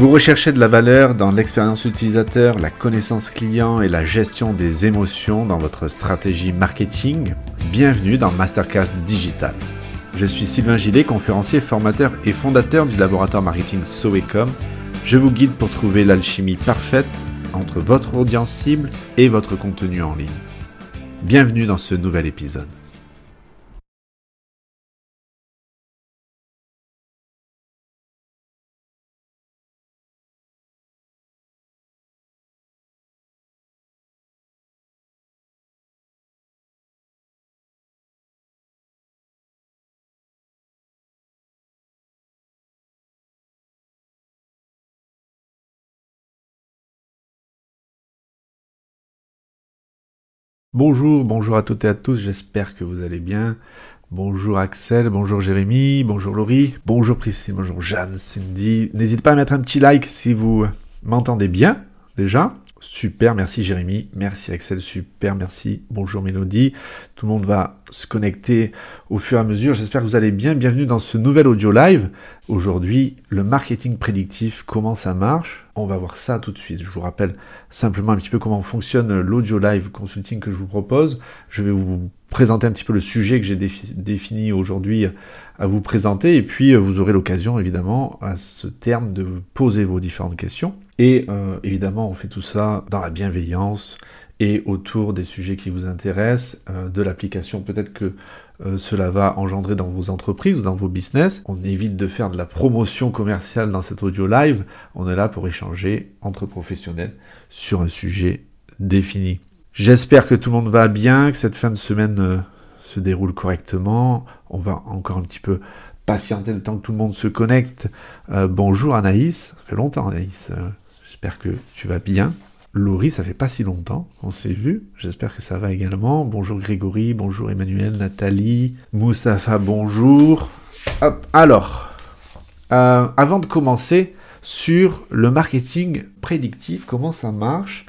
Vous recherchez de la valeur dans l'expérience utilisateur, la connaissance client et la gestion des émotions dans votre stratégie marketing? Bienvenue dans Masterclass Digital. Je suis Sylvain Gillet, conférencier, formateur et fondateur du laboratoire marketing Soecom. Je vous guide pour trouver l'alchimie parfaite entre votre audience cible et votre contenu en ligne. Bienvenue dans ce nouvel épisode. Bonjour, bonjour à toutes et à tous, j'espère que vous allez bien. Bonjour Axel, bonjour Jérémy, bonjour Laurie, bonjour Priscille, bonjour Jeanne, Cindy. N'hésitez pas à mettre un petit like si vous m'entendez bien déjà. Super, merci Jérémy, merci Axel, super, merci, bonjour Mélodie. Tout le monde va se connecter au fur et à mesure. J'espère que vous allez bien. Bienvenue dans ce nouvel audio live. Aujourd'hui, le marketing prédictif, comment ça marche? On va voir ça tout de suite. Je vous rappelle simplement un petit peu comment fonctionne l'audio live consulting que je vous propose. Je vais vous présenter un petit peu le sujet que j'ai défini aujourd'hui à vous présenter et puis vous aurez l'occasion évidemment à ce terme de poser vos différentes questions. Et euh, évidemment, on fait tout ça dans la bienveillance et autour des sujets qui vous intéressent, euh, de l'application peut-être que cela va engendrer dans vos entreprises ou dans vos business. On évite de faire de la promotion commerciale dans cet audio live. On est là pour échanger entre professionnels sur un sujet défini. J'espère que tout le monde va bien, que cette fin de semaine euh, se déroule correctement. On va encore un petit peu patienter le temps que tout le monde se connecte. Euh, bonjour Anaïs, ça fait longtemps Anaïs. Euh, j'espère que tu vas bien. Laurie, ça fait pas si longtemps qu'on s'est vu. J'espère que ça va également. Bonjour Grégory, bonjour Emmanuel, Nathalie, Mustapha, bonjour. Hop, alors, avant de commencer sur le marketing prédictif, comment ça marche,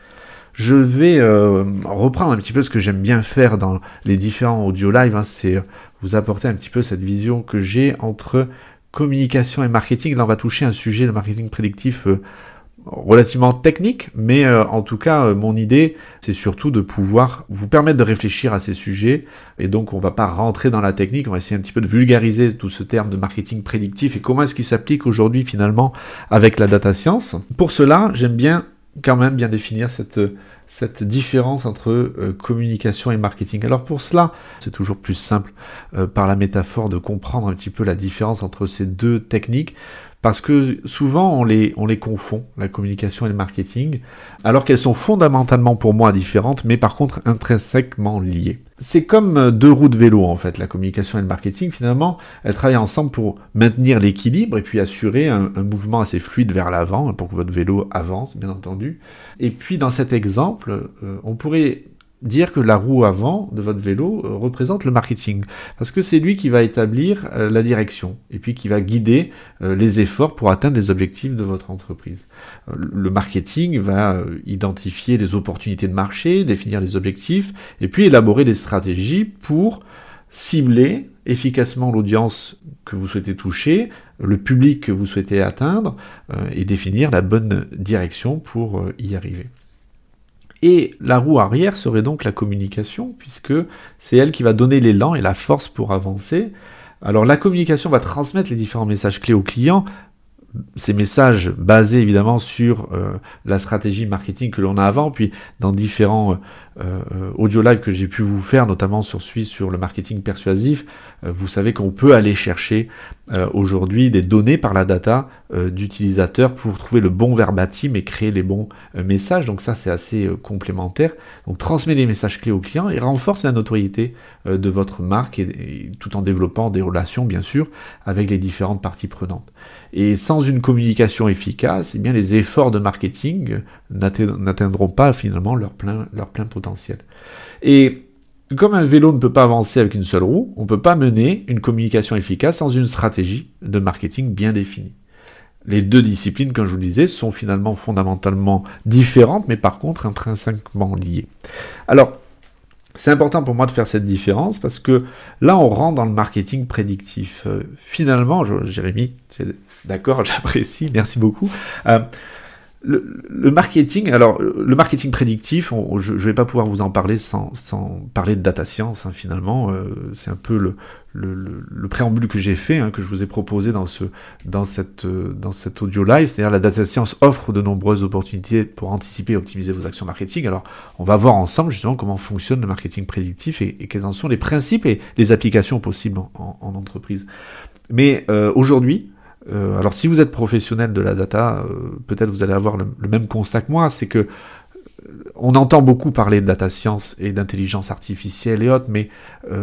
je vais euh, reprendre un petit peu ce que j'aime bien faire dans les différents audio live, hein, c'est vous apporter un petit peu cette vision que j'ai entre communication et marketing. Là, on va toucher un sujet, le marketing prédictif, euh, relativement technique, mais euh, en tout cas, mon idée, c'est surtout de pouvoir vous permettre de réfléchir à ces sujets. Et donc, on va pas rentrer dans la technique, on va essayer un petit peu de vulgariser tout ce terme de marketing prédictif et comment est-ce qu'il s'applique aujourd'hui finalement avec la data science. Pour cela, j'aime bien quand même bien définir cette, différence entre euh, communication et marketing. Alors pour cela, c'est toujours plus simple euh, par la métaphore de comprendre un petit peu la différence entre ces deux techniques. Parce que souvent on les, on les confond, la communication et le marketing, alors qu'elles sont fondamentalement pour moi différentes, mais par contre intrinsèquement liées. C'est comme euh, deux roues de vélo en fait, la communication et le marketing finalement, elles travaillent ensemble pour maintenir l'équilibre et puis assurer un, mouvement assez fluide vers l'avant, hein, pour que votre vélo avance bien entendu. Et puis dans cet exemple, euh, on pourrait dire que la roue avant de votre vélo euh, représente le marketing. Parce que c'est lui qui va établir euh, la direction et puis qui va guider euh, les efforts pour atteindre les objectifs de votre entreprise. le marketing va identifier les opportunités de marché, définir les objectifs et puis élaborer des stratégies pour cibler efficacement l'audience que vous souhaitez toucher, le public que vous souhaitez atteindre et définir la bonne direction pour y arriver. Et la roue arrière serait donc la communication, puisque c'est elle qui va donner l'élan et la force pour avancer. Alors la communication va transmettre les différents messages clés au client, ces messages basés évidemment sur euh, la stratégie marketing que l'on a avant, puis dans différents euh, euh, audio live que j'ai pu vous faire, notamment sur celui sur le marketing persuasif, vous savez qu'on peut aller chercher aujourd'hui des données par la data d'utilisateurs pour trouver le bon verbatim et créer les bons messages. Donc ça c'est assez complémentaire. Donc transmet les messages clés au client et renforce la notoriété de votre marque et, tout en développant des relations bien sûr avec les différentes parties prenantes. Et sans une communication efficace, eh bien les efforts de marketing n'atteindront pas finalement leur plein, leur plein potentiel. Et comme un vélo ne peut pas avancer avec une seule roue, on ne peut pas mener une communication efficace sans une stratégie de marketing bien définie. Les deux disciplines, comme je vous le disais, sont finalement fondamentalement différentes, mais par contre intrinsèquement liées. Alors, C'est important pour moi de faire cette différence parce que là, on rentre dans le marketing prédictif. Euh, finalement, Jérémy, d'accord, j'apprécie, merci beaucoup. Euh, le, marketing, alors le marketing prédictif, je ne vais pas pouvoir vous en parler sans, parler de data science hein, finalement. Euh, c'est un peu le, le, préambule que j'ai fait, hein, que je vous ai proposé dans, ce, dans, cette, dans cet audio live. C'est-à-dire la data science offre de nombreuses opportunités pour anticiper et optimiser vos actions marketing. Alors on va voir ensemble justement comment fonctionne le marketing prédictif et, quels en sont les principes et les applications possibles en, entreprise. Mais euh, aujourd'hui, euh, alors si vous êtes professionnel de la data, euh, peut-être vous allez avoir le, même constat que moi, c'est que euh, on entend beaucoup parler de data science et d'intelligence artificielle et autres, mais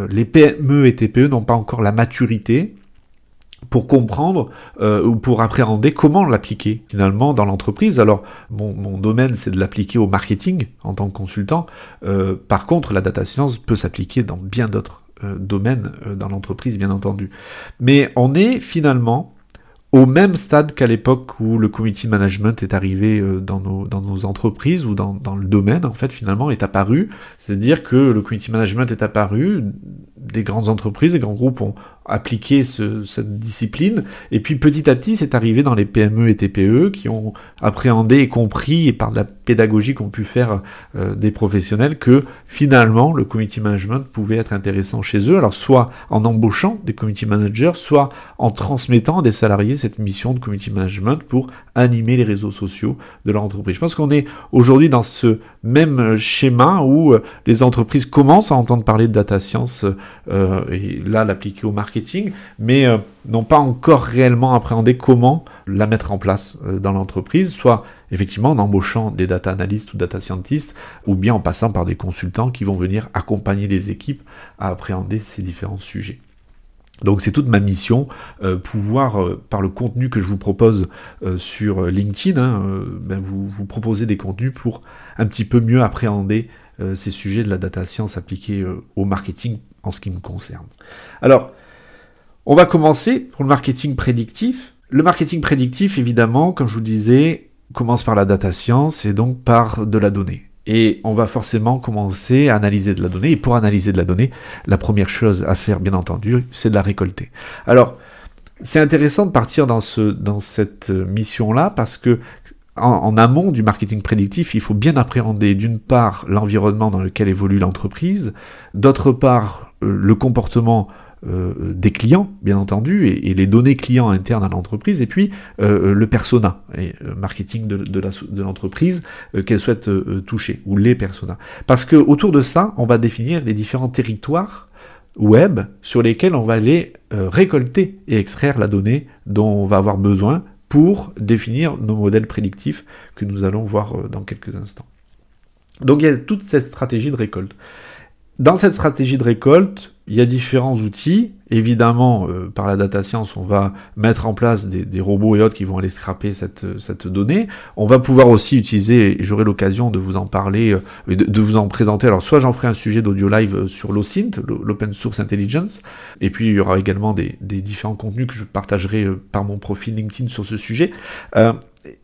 les PME et TPE n'ont pas encore la maturité pour comprendre ou pour appréhender comment l'appliquer finalement dans l'entreprise. Alors mon, mon domaine c'est de l'appliquer au marketing en tant que consultant. par contre la data science peut s'appliquer dans bien d'autres domaines dans l'entreprise bien entendu. Mais on est finalement au même stade qu'à l'époque où le community management est arrivé euh, dans nos, dans nos entreprises ou dans, dans le domaine, en fait, finalement, est apparu. C'est-à-dire que le community management est apparu, des grandes entreprises, des grands groupes ont appliqué cette discipline, et puis petit à petit, c'est arrivé dans les PME et TPE qui ont appréhendé et compris, et par la pédagogie qu'ont pu faire euh, des professionnels, que finalement, le community management pouvait être intéressant chez eux, alors soit en embauchant des community managers, soit en transmettant à des salariés cette mission de community management pour animer les réseaux sociaux de leur entreprise. Je pense qu'on est aujourd'hui dans ce même schéma où euh, les entreprises commencent à entendre parler de data science euh, et là l'appliquer au marketing, mais euh, n'ont pas encore réellement appréhendé comment la mettre en place dans l'entreprise, soit effectivement en embauchant des data analystes ou data scientists, ou bien en passant par des consultants qui vont venir accompagner les équipes à appréhender ces différents sujets. Donc c'est toute ma mission, euh, pouvoir, euh, par le contenu que je vous propose euh, sur LinkedIn, hein, ben vous, vous proposer des contenus pour un petit peu mieux appréhender ces sujets de la data science appliquée au marketing en ce qui me concerne. Alors, on va commencer pour le marketing prédictif. Le marketing prédictif, évidemment, comme je vous disais, commence par la data science et donc par de la donnée. Et on va forcément commencer à analyser de la donnée. Et pour analyser de la donnée, la première chose à faire, bien entendu, c'est de la récolter. Alors, c'est intéressant de partir dans, ce, dans cette mission-là parce que en, amont du marketing prédictif, il faut bien appréhender d'une part l'environnement dans lequel évolue l'entreprise, d'autre part euh, le comportement euh, des clients, bien entendu, et, les données clients internes à l'entreprise, et puis euh, le persona, et euh, marketing de, de l'entreprise qu'elle souhaite toucher, ou les personas. Parce que autour de ça, on va définir les différents territoires web sur lesquels on va aller récolter et extraire la donnée dont on va avoir besoin pour définir nos modèles prédictifs que nous allons voir dans quelques instants. Donc il y a toute cette stratégie de récolte. Dans cette stratégie de récolte, il y a différents outils. Évidemment, euh, par la data science, on va mettre en place des, robots et autres qui vont aller scraper cette, cette donnée. On va pouvoir aussi utiliser, et j'aurai l'occasion de vous en parler, euh, de, vous en présenter. Alors, soit j'en ferai un sujet d'audio live euh, sur l'OSINT, l'Open Source Intelligence, et puis il y aura également des, différents contenus que je partagerai par mon profil LinkedIn sur ce sujet.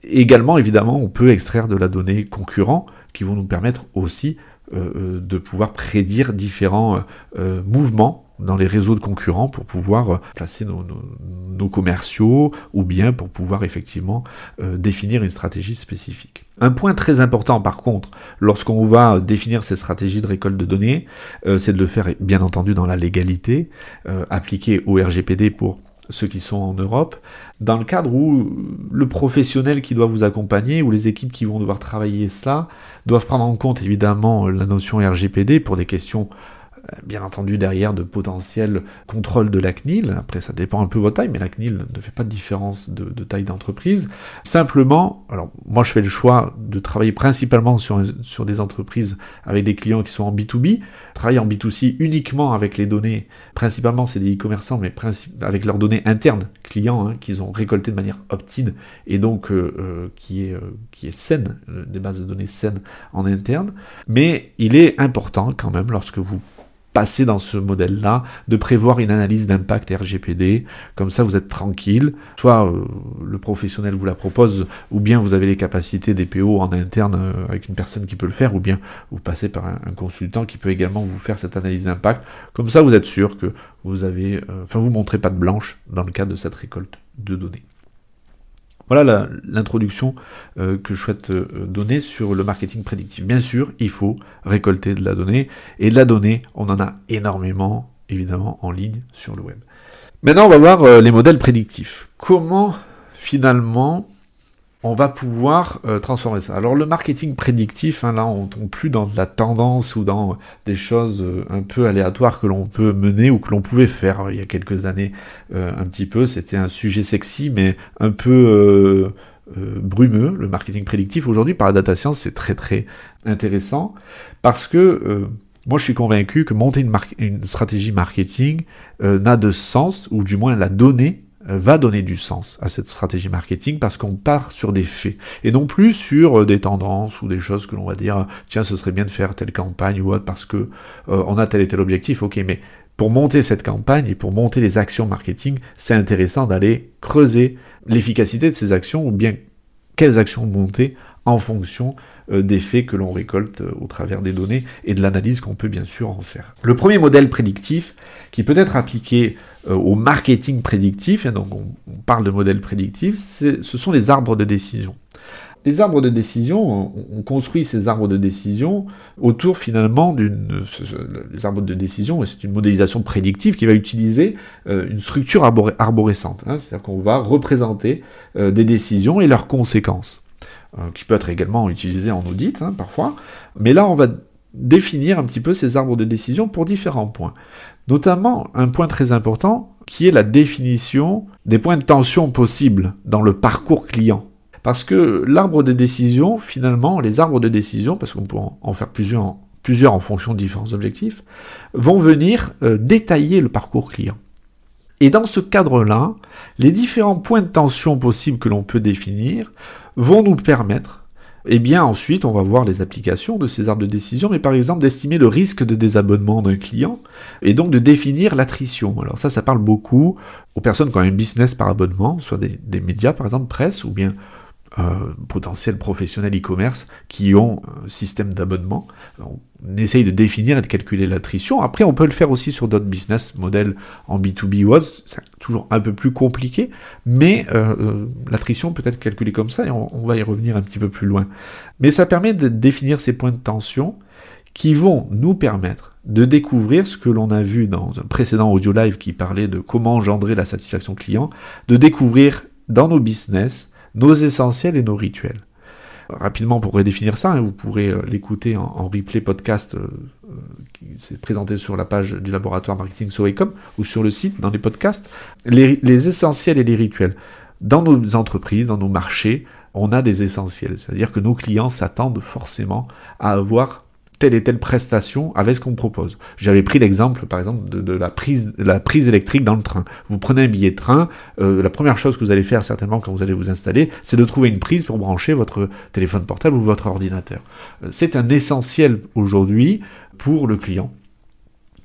également, évidemment, on peut extraire de la donnée concurrent qui vont nous permettre aussi euh, euh, de pouvoir prédire différents euh, mouvements dans les réseaux de concurrents pour pouvoir placer nos, commerciaux ou bien pour pouvoir effectivement définir une stratégie spécifique. Un point très important par contre, lorsqu'on va définir cette stratégie de récolte de données, c'est de le faire bien entendu dans la légalité, appliquée au RGPD pour ceux qui sont en Europe, dans le cadre où le professionnel qui doit vous accompagner ou les équipes qui vont devoir travailler cela doivent prendre en compte évidemment la notion RGPD pour des questions bien entendu derrière de potentiels contrôles de la CNIL. Après, ça dépend un peu de votre taille, mais la CNIL ne fait pas de différence de, taille d'entreprise. Simplement, alors moi je fais le choix de travailler principalement sur, des entreprises avec des clients qui sont en B2B, travailler en B2C uniquement avec les données, principalement c'est des e-commerçants, mais avec leurs données internes clients hein, qu'ils ont récoltées de manière opt-in et donc euh, euh, qui, est, qui est saine, des bases de données saines en interne. Mais il est important quand même lorsque vous passer dans ce modèle-là, de prévoir une analyse d'impact RGPD, comme ça vous êtes tranquille, soit euh, le professionnel vous la propose, ou bien vous avez les capacités des PO en interne euh, avec une personne qui peut le faire, ou bien vous passez par un, consultant qui peut également vous faire cette analyse d'impact, comme ça vous êtes sûr que vous avez, euh, enfin vous montrez pas de blanche dans le cadre de cette récolte de données. Voilà l'introduction euh, que je souhaite euh, donner sur le marketing prédictif. Bien sûr, il faut récolter de la donnée, et de la donnée, on en a énormément, évidemment, en ligne sur le web. Maintenant, on va voir euh, les modèles prédictifs. Comment, finalement, on va pouvoir euh, transformer ça. Alors le marketing prédictif, hein, là on tombe plus dans de la tendance ou dans des choses euh, un peu aléatoires que l'on peut mener ou que l'on pouvait faire il y a quelques années euh, un petit peu. C'était un sujet sexy mais un peu brumeux, le marketing prédictif. Aujourd'hui par la data science c'est très très intéressant parce que moi je suis convaincu que monter une, une stratégie marketing n'a de sens, ou du moins la donner euh, va donner du sens à cette stratégie marketing parce qu'on part sur des faits et non plus sur euh, des tendances ou des choses que l'on va dire tiens ce serait bien de faire telle campagne ou autre parce que euh, on a tel et tel objectif ok mais pour monter cette campagne et pour monter les actions marketing c'est intéressant d'aller creuser l'efficacité de ces actions ou bien quelles actions monter en fonction des faits que l'on récolte au travers des données et de l'analyse qu'on peut bien sûr en faire. Le premier modèle prédictif qui peut être appliqué euh, au marketing prédictif, donc on, parle de modèle prédictif, ce sont les arbres de décision. Les arbres de décision, on, construit ces arbres de décision autour finalement d'une... Les arbres de décision, c'est une modélisation prédictive qui va utiliser euh, une structure arborescente. Hein. C'est-à-dire qu'on va représenter euh, des décisions et leurs conséquences, qui peut être également utilisé en audit hein, parfois. Mais là, on va définir un petit peu ces arbres de décision pour différents points. Notamment un point très important qui est la définition des points de tension possibles dans le parcours client. Parce que l'arbre de décision, finalement, les arbres de décision, parce qu'on peut en faire plusieurs, en fonction de différents objectifs, vont venir euh, détailler le parcours client. Et dans ce cadre-là, les différents points de tension possibles que l'on peut définir vont nous permettre et eh bien ensuite, on va voir les applications de ces arbres de décision, mais par exemple d'estimer le risque de désabonnement d'un client, et donc de définir l'attrition. Alors ça, ça parle beaucoup aux personnes qui ont un business par abonnement, soit des médias par exemple, presse, ou bien euh, potentiels professionnels e-commerce qui ont un système d'abonnement. On essaye de définir et de calculer l'attrition. Après, on peut le faire aussi sur d'autres business models en B2B ou C'est toujours un peu plus compliqué, mais euh, euh, l'attrition peut être calculée comme ça et on, on va y revenir un petit peu plus loin. Mais ça permet de définir ces points de tension qui vont nous permettre de découvrir ce que l'on a vu dans un précédent audio live qui parlait de comment engendrer la satisfaction client, de découvrir dans nos business nos essentiels et nos rituels. Rapidement, pour redéfinir ça, hein, vous pourrez euh, l'écouter en, replay podcast euh, euh, qui s'est présenté sur la page du laboratoire marketing Soecom ou sur le site dans les podcasts. Les, les essentiels et les rituels. Dans nos entreprises, dans nos marchés, on a des essentiels. C'est-à-dire que nos clients s'attendent forcément à avoir telle et telle prestation avec ce qu'on propose. J'avais pris l'exemple, par exemple, de, la, prise, la prise électrique dans le train. Vous prenez un billet de train, euh, la première chose que vous allez faire certainement quand vous allez vous installer, c'est de trouver une prise pour brancher votre téléphone portable ou votre ordinateur. Euh, c'est un essentiel aujourd'hui pour le client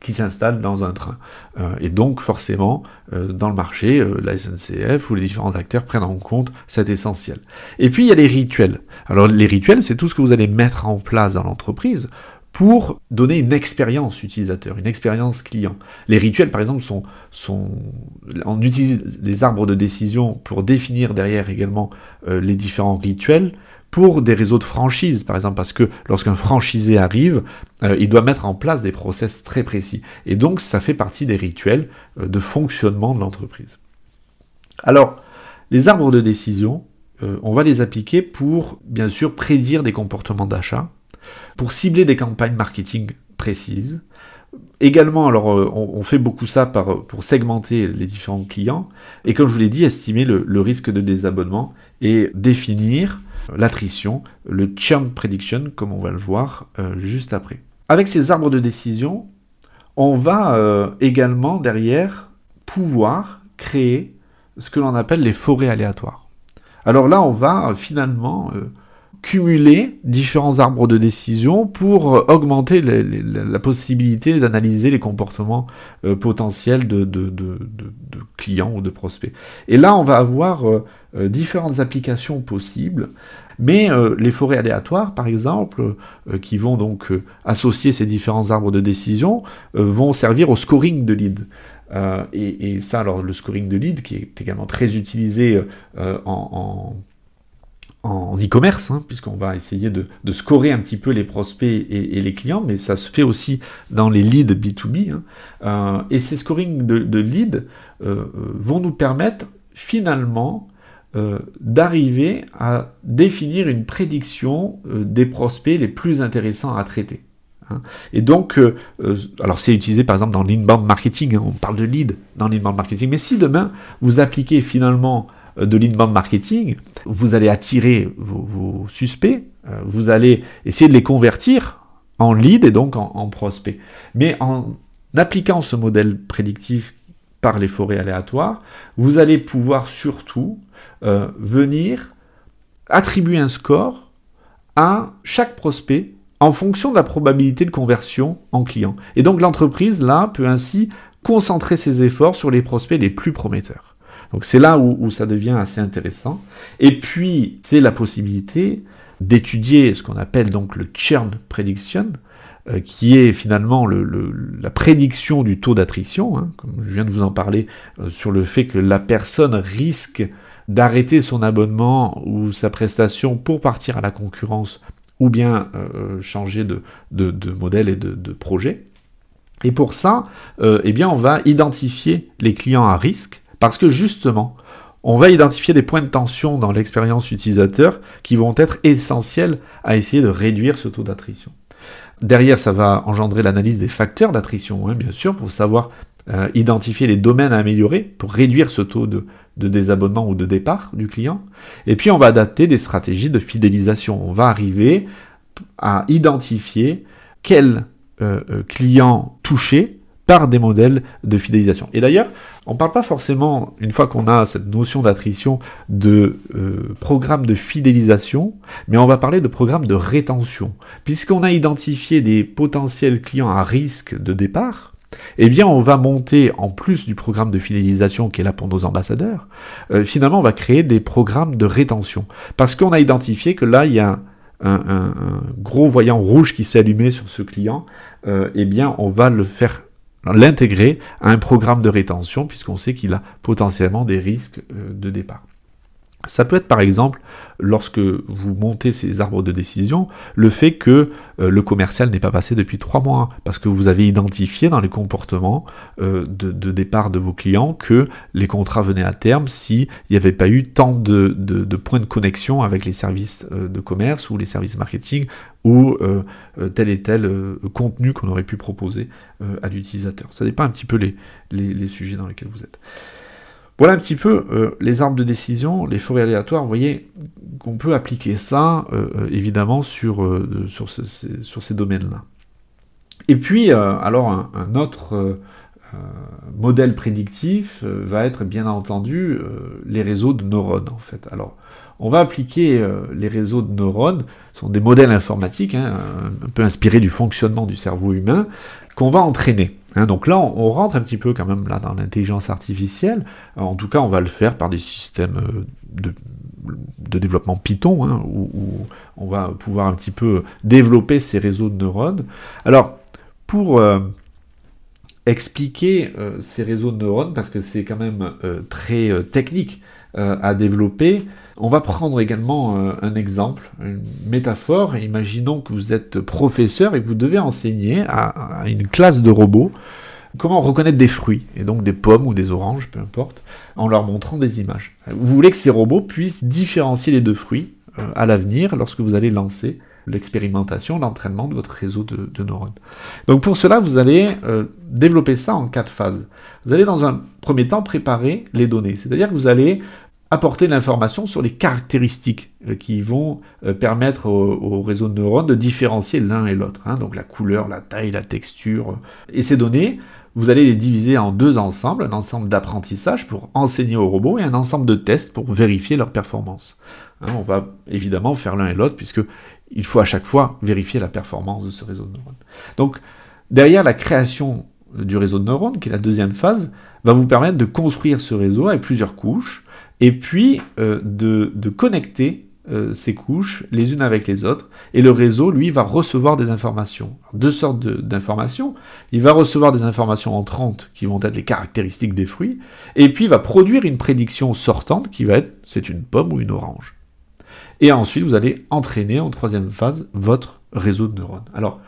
qui s'installe dans un train. Euh, et donc forcément, euh, dans le marché, euh, la SNCF ou les différents acteurs prennent en compte cet essentiel. Et puis il y a les rituels. Alors les rituels, c'est tout ce que vous allez mettre en place dans l'entreprise pour donner une expérience utilisateur, une expérience client. Les rituels, par exemple, sont, sont on utilise des arbres de décision pour définir derrière également les différents rituels pour des réseaux de franchise, par exemple, parce que lorsqu'un franchisé arrive, euh, il doit mettre en place des process très précis. Et donc, ça fait partie des rituels euh, de fonctionnement de l'entreprise. Alors, les arbres de décision, euh, on va les appliquer pour, bien sûr, prédire des comportements d'achat, pour cibler des campagnes marketing précises. Également, alors, on, fait beaucoup ça pour segmenter les différents clients, et comme je vous l'ai dit, estimer le risque de désabonnement et définir l'attrition, le churn prediction, comme on va le voir euh, juste après. Avec ces arbres de décision, on va euh, également derrière pouvoir créer ce que l'on appelle les forêts aléatoires. Alors là, on va euh, finalement cumuler différents arbres de décision pour augmenter la possibilité d'analyser les comportements potentiels de, clients ou de prospects. Et là, on va avoir différentes applications possibles. Mais les forêts aléatoires, par exemple, qui vont donc associer ces différents arbres de décision, vont servir au scoring de lead. Et, ça, alors le scoring de lead, qui est également très utilisé en en e-commerce, hein, puisqu'on va essayer de, scorer un petit peu les prospects et, les clients, mais ça se fait aussi dans les leads B2B. Hein. Euh, et ces scoring de, leads euh, vont nous permettre finalement euh, d'arriver à définir une prédiction des prospects les plus intéressants à traiter. Hein. Et donc, alors c'est utilisé par exemple dans l'inbound marketing, on parle de lead dans l'inbound marketing, mais si demain vous appliquez finalement de l'inbound marketing, vous allez attirer vos, suspects, euh, vous allez essayer de les convertir en lead et donc en, prospect. Mais en appliquant ce modèle prédictif par les forêts aléatoires, vous allez pouvoir surtout euh, venir attribuer un score à chaque prospect en fonction de la probabilité de conversion en client. Et donc l'entreprise, là, peut ainsi concentrer ses efforts sur les prospects les plus prometteurs. Donc c'est là où, ça devient assez intéressant. Et puis, c'est la possibilité d'étudier ce qu'on appelle donc le churn prediction, euh, qui est finalement la prédiction du taux d'attrition, hein, comme je viens de vous en parler, euh, sur le fait que la personne risque d'arrêter son abonnement ou sa prestation pour partir à la concurrence ou bien euh, changer de, modèle et de, projet. Et pour ça, eh bien, on va identifier les clients à risque parce que justement, on va identifier des points de tension dans l'expérience utilisateur qui vont être essentiels à essayer de réduire ce taux d'attrition. Derrière, ça va engendrer l'analyse des facteurs d'attrition, hein, bien sûr, pour savoir euh, identifier les domaines à améliorer pour réduire ce taux de, désabonnement ou de départ du client. Et puis, on va adapter des stratégies de fidélisation. On va arriver à identifier quels euh, euh, clients touchés par des modèles de fidélisation. Et d'ailleurs, on ne parle pas forcément, une fois qu'on a cette notion d'attrition, de euh, programme de fidélisation, mais on va parler de programme de rétention. Puisqu'on a identifié des potentiels clients à risque de départ, eh bien, on va monter, en plus du programme de fidélisation qui est là pour nos ambassadeurs, euh, finalement, on va créer des programmes de rétention. Parce qu'on a identifié que là, il y a un, gros voyant rouge qui s'est allumé sur ce client, euh, eh bien, on va le faire l'intégrer à un programme de rétention puisqu'on sait qu'il a potentiellement des risques euh, de départ. Ça peut être par exemple, lorsque vous montez ces arbres de décision, le fait que euh, le commercial n'est pas passé depuis trois mois, parce que vous avez identifié dans les comportements euh, de, départ de vos clients que les contrats venaient à terme s'il n'y avait pas eu tant de, points de connexion avec les services de commerce ou les services marketing ou tel et tel contenu qu'on aurait pu proposer à l'utilisateur. Ça dépend un petit peu les sujets dans lesquels vous êtes. Voilà un petit peu euh, les arbres de décision, les forêts aléatoires. Vous voyez qu'on peut appliquer ça, euh, euh, évidemment, sur, sur, ces domaines-là. Et puis, alors, un, autre modèle prédictif va être, bien entendu, les réseaux de neurones, en fait. Alors, on va appliquer les réseaux de neurones, ce sont des modèles informatiques, hein, un peu inspirés du fonctionnement du cerveau humain, qu'on va entraîner. Hein, donc là, on, rentre un petit peu quand même là dans l'intelligence artificielle. en tout cas, on va le faire par des systèmes euh, de, développement Python, hein, où, on va pouvoir un petit peu développer ces réseaux de neurones. Alors, pour euh, expliquer euh, ces réseaux de neurones, parce que c'est quand même très technique à développer, on va prendre également euh, un exemple, une métaphore. Imaginons que vous êtes professeur et que vous devez enseigner à, une classe de robots comment reconnaître des fruits, et donc des pommes ou des oranges, peu importe, en leur montrant des images. Vous voulez que ces robots puissent différencier les deux fruits euh, à l'avenir lorsque vous allez lancer l'expérimentation, l'entraînement de votre réseau de, neurones. Donc pour cela, vous allez euh, développer ça en quatre phases. Vous allez dans un premier temps préparer les données, c'est-à-dire que vous allez apporter l'information sur les caractéristiques euh, qui vont euh, permettre au, réseau de neurones de différencier l'un et l'autre. Hein. donc la couleur, la taille, la texture. Et ces données, vous allez les diviser en deux ensembles, un ensemble d'apprentissage pour enseigner aux robots et un ensemble de tests pour vérifier leur performance. Hein, on va évidemment faire l'un et l'autre puisque il faut à chaque fois vérifier la performance de ce réseau de neurones. Donc derrière la création du réseau de neurones, qui est la deuxième phase, va vous permettre de construire ce réseau avec plusieurs couches et puis euh, de, de, connecter euh, ces couches les unes avec les autres. Et le réseau, lui, va recevoir des informations. deux sortes d'informations. Il va recevoir des informations entrantes qui vont être les caractéristiques des fruits. Et puis il va produire une prédiction sortante qui va être c'est une pomme ou une orange. Et ensuite, vous allez entraîner en troisième phase votre réseau de neurones. Alors,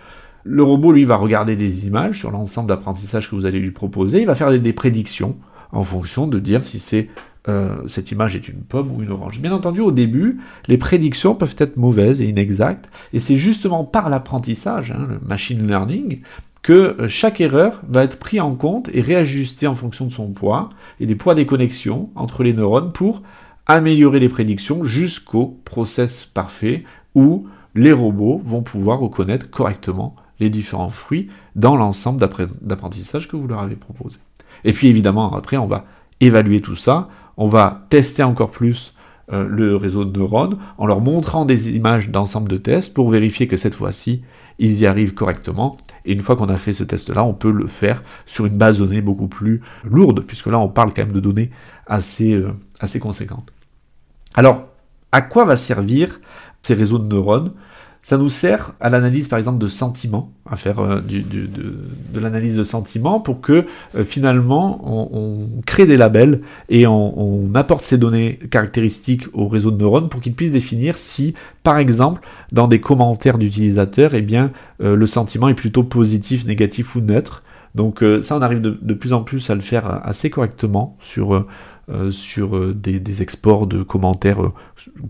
le robot, lui, va regarder des images sur l'ensemble d'apprentissage que vous allez lui proposer. Il va faire des, prédictions en fonction de dire si c'est euh, cette image est une pomme ou une orange. Bien entendu, au début, les prédictions peuvent être mauvaises et inexactes, et c'est justement par l'apprentissage, hein, le machine learning, que euh, chaque erreur va être prise en compte et réajustée en fonction de son poids et des poids des connexions entre les neurones pour améliorer les prédictions jusqu'au process parfait où les robots vont pouvoir reconnaître correctement les différents fruits dans l'ensemble d'apprentissage que vous leur avez proposé. Et puis évidemment, après, on va évaluer tout ça, on va tester encore plus euh, le réseau de neurones en leur montrant des images d'ensemble de tests pour vérifier que cette fois-ci, ils y arrivent correctement. Et une fois qu'on a fait ce test-là, on peut le faire sur une base de données beaucoup plus lourde, puisque là, on parle quand même de données assez, euh, assez conséquentes. Alors, à quoi va servir ces réseaux de neurones? Ça nous sert à l'analyse, par exemple, de sentiments, à faire euh, de, l'analyse de sentiments pour que euh, finalement on, crée des labels et on, apporte ces données caractéristiques au réseau de neurones pour qu'ils puissent définir si, par exemple, dans des commentaires d'utilisateurs, eh bien, euh, le sentiment est plutôt positif, négatif ou neutre. Donc ça, on arrive de, plus en plus à le faire assez correctement sur sur euh, des, exports de commentaires, euh,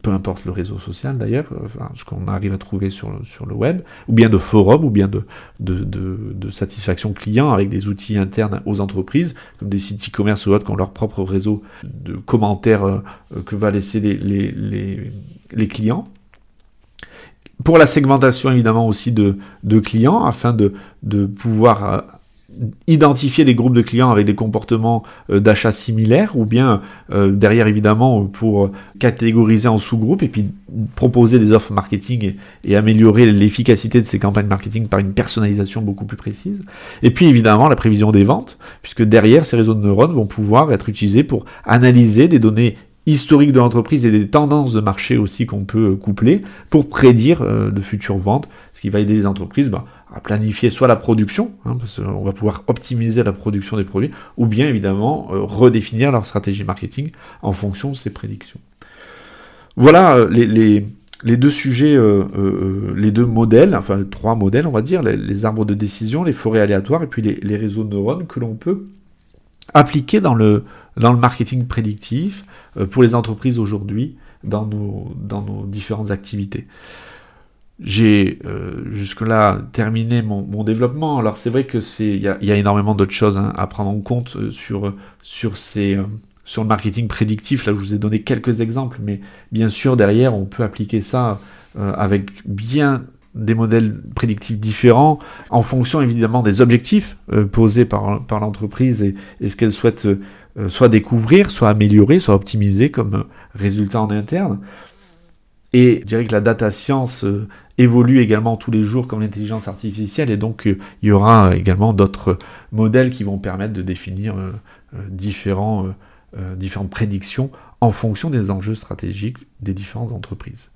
peu importe le réseau social d'ailleurs, ce qu'on arrive à trouver sur, le web, ou bien de forums, ou bien de, de, satisfaction client avec des outils internes aux entreprises, comme des sites e-commerce ou autres qui ont leur propre réseau de commentaires que va laisser les, clients. Pour la segmentation évidemment aussi de, clients afin de pouvoir identifier des groupes de clients avec des comportements euh, d'achat similaires ou bien euh, derrière évidemment pour catégoriser en sous-groupes et puis proposer des offres marketing et, améliorer l'efficacité de ces campagnes marketing par une personnalisation beaucoup plus précise. Et puis évidemment la prévision des ventes puisque derrière ces réseaux de neurones vont pouvoir être utilisés pour analyser des données historiques de l'entreprise et des tendances de marché aussi qu'on peut coupler pour prédire euh, de futures ventes, ce qui va aider les entreprises bah, à planifier soit la production, hein, parce qu'on va pouvoir optimiser la production des produits, ou bien évidemment euh, redéfinir leur stratégie marketing en fonction de ces prédictions. Voilà euh, les, deux sujets, euh, les deux modèles, enfin les trois modèles on va dire, les, arbres de décision, les forêts aléatoires et puis les, réseaux de neurones que l'on peut appliquer dans le, marketing prédictif pour les entreprises aujourd'hui dans nos différentes activités j'ai euh, jusque-là terminé mon, mon, développement. Alors c'est vrai que c'est il y, y a, énormément d'autres choses hein, à prendre en compte euh, sur sur ces euh, sur le marketing prédictif. Là, je vous ai donné quelques exemples, mais bien sûr derrière, on peut appliquer ça avec bien des modèles prédictifs différents en fonction évidemment des objectifs posés par, par l'entreprise et, et, ce qu'elle souhaite soit découvrir, soit améliorer, soit optimiser comme résultat en interne. Et je dirais que la data science évolue également tous les jours comme l'intelligence artificielle et donc euh, il y aura également d'autres modèles qui vont permettre de définir euh, euh, différents, différentes prédictions en fonction des enjeux stratégiques des différentes entreprises.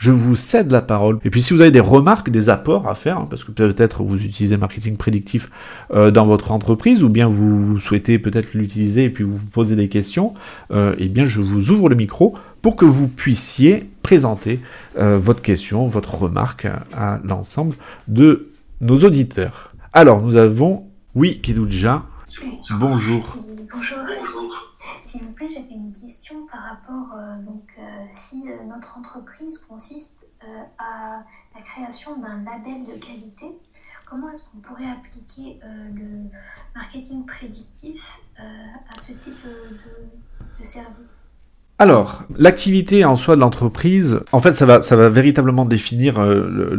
Je vous cède la parole. Et puis si vous avez des remarques, des apports à faire, hein, parce que peut-être vous utilisez marketing prédictif dans votre entreprise, ou bien vous souhaitez peut-être l'utiliser et puis vous posez des questions, eh bien je vous ouvre le micro pour que vous puissiez présenter euh, votre question, votre remarque à, l'ensemble de nos auditeurs. Alors, nous avons, oui, Kidouja. Bonjour. Bonjour. S'il vous plaît, j'avais une question par rapport, euh, donc, euh, si notre entreprise consiste à la création d'un label de qualité, comment est-ce qu'on pourrait appliquer le marketing prédictif à ce type de service? Alors, l'activité en soi de l'entreprise, en fait, ça va, ça va véritablement définir euh,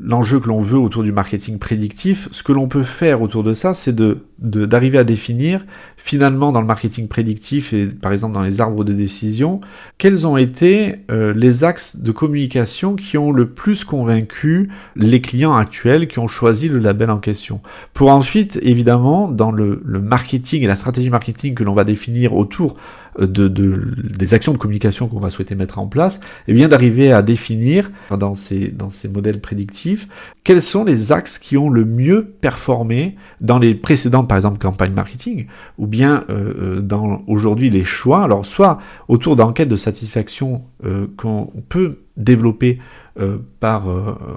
l'enjeu que l'on veut autour du marketing prédictif. Ce que l'on peut faire autour de ça, c'est de, d'arriver à définir finalement dans le marketing prédictif et par exemple dans les arbres de décision, quels ont été euh, les axes de communication qui ont le plus convaincu les clients actuels qui ont choisi le label en question. Pour ensuite, évidemment, dans le marketing et la stratégie marketing que l'on va définir autour de, des actions de communication qu'on va souhaiter mettre en place, et eh bien d'arriver à définir dans ces, dans ces modèles prédictifs quels sont les axes qui ont le mieux performé dans les précédentes, par exemple, campagnes marketing, ou bien euh, euh, dans aujourd'hui les choix, alors soit autour d'enquêtes de satisfaction euh, qu'on peut développer par,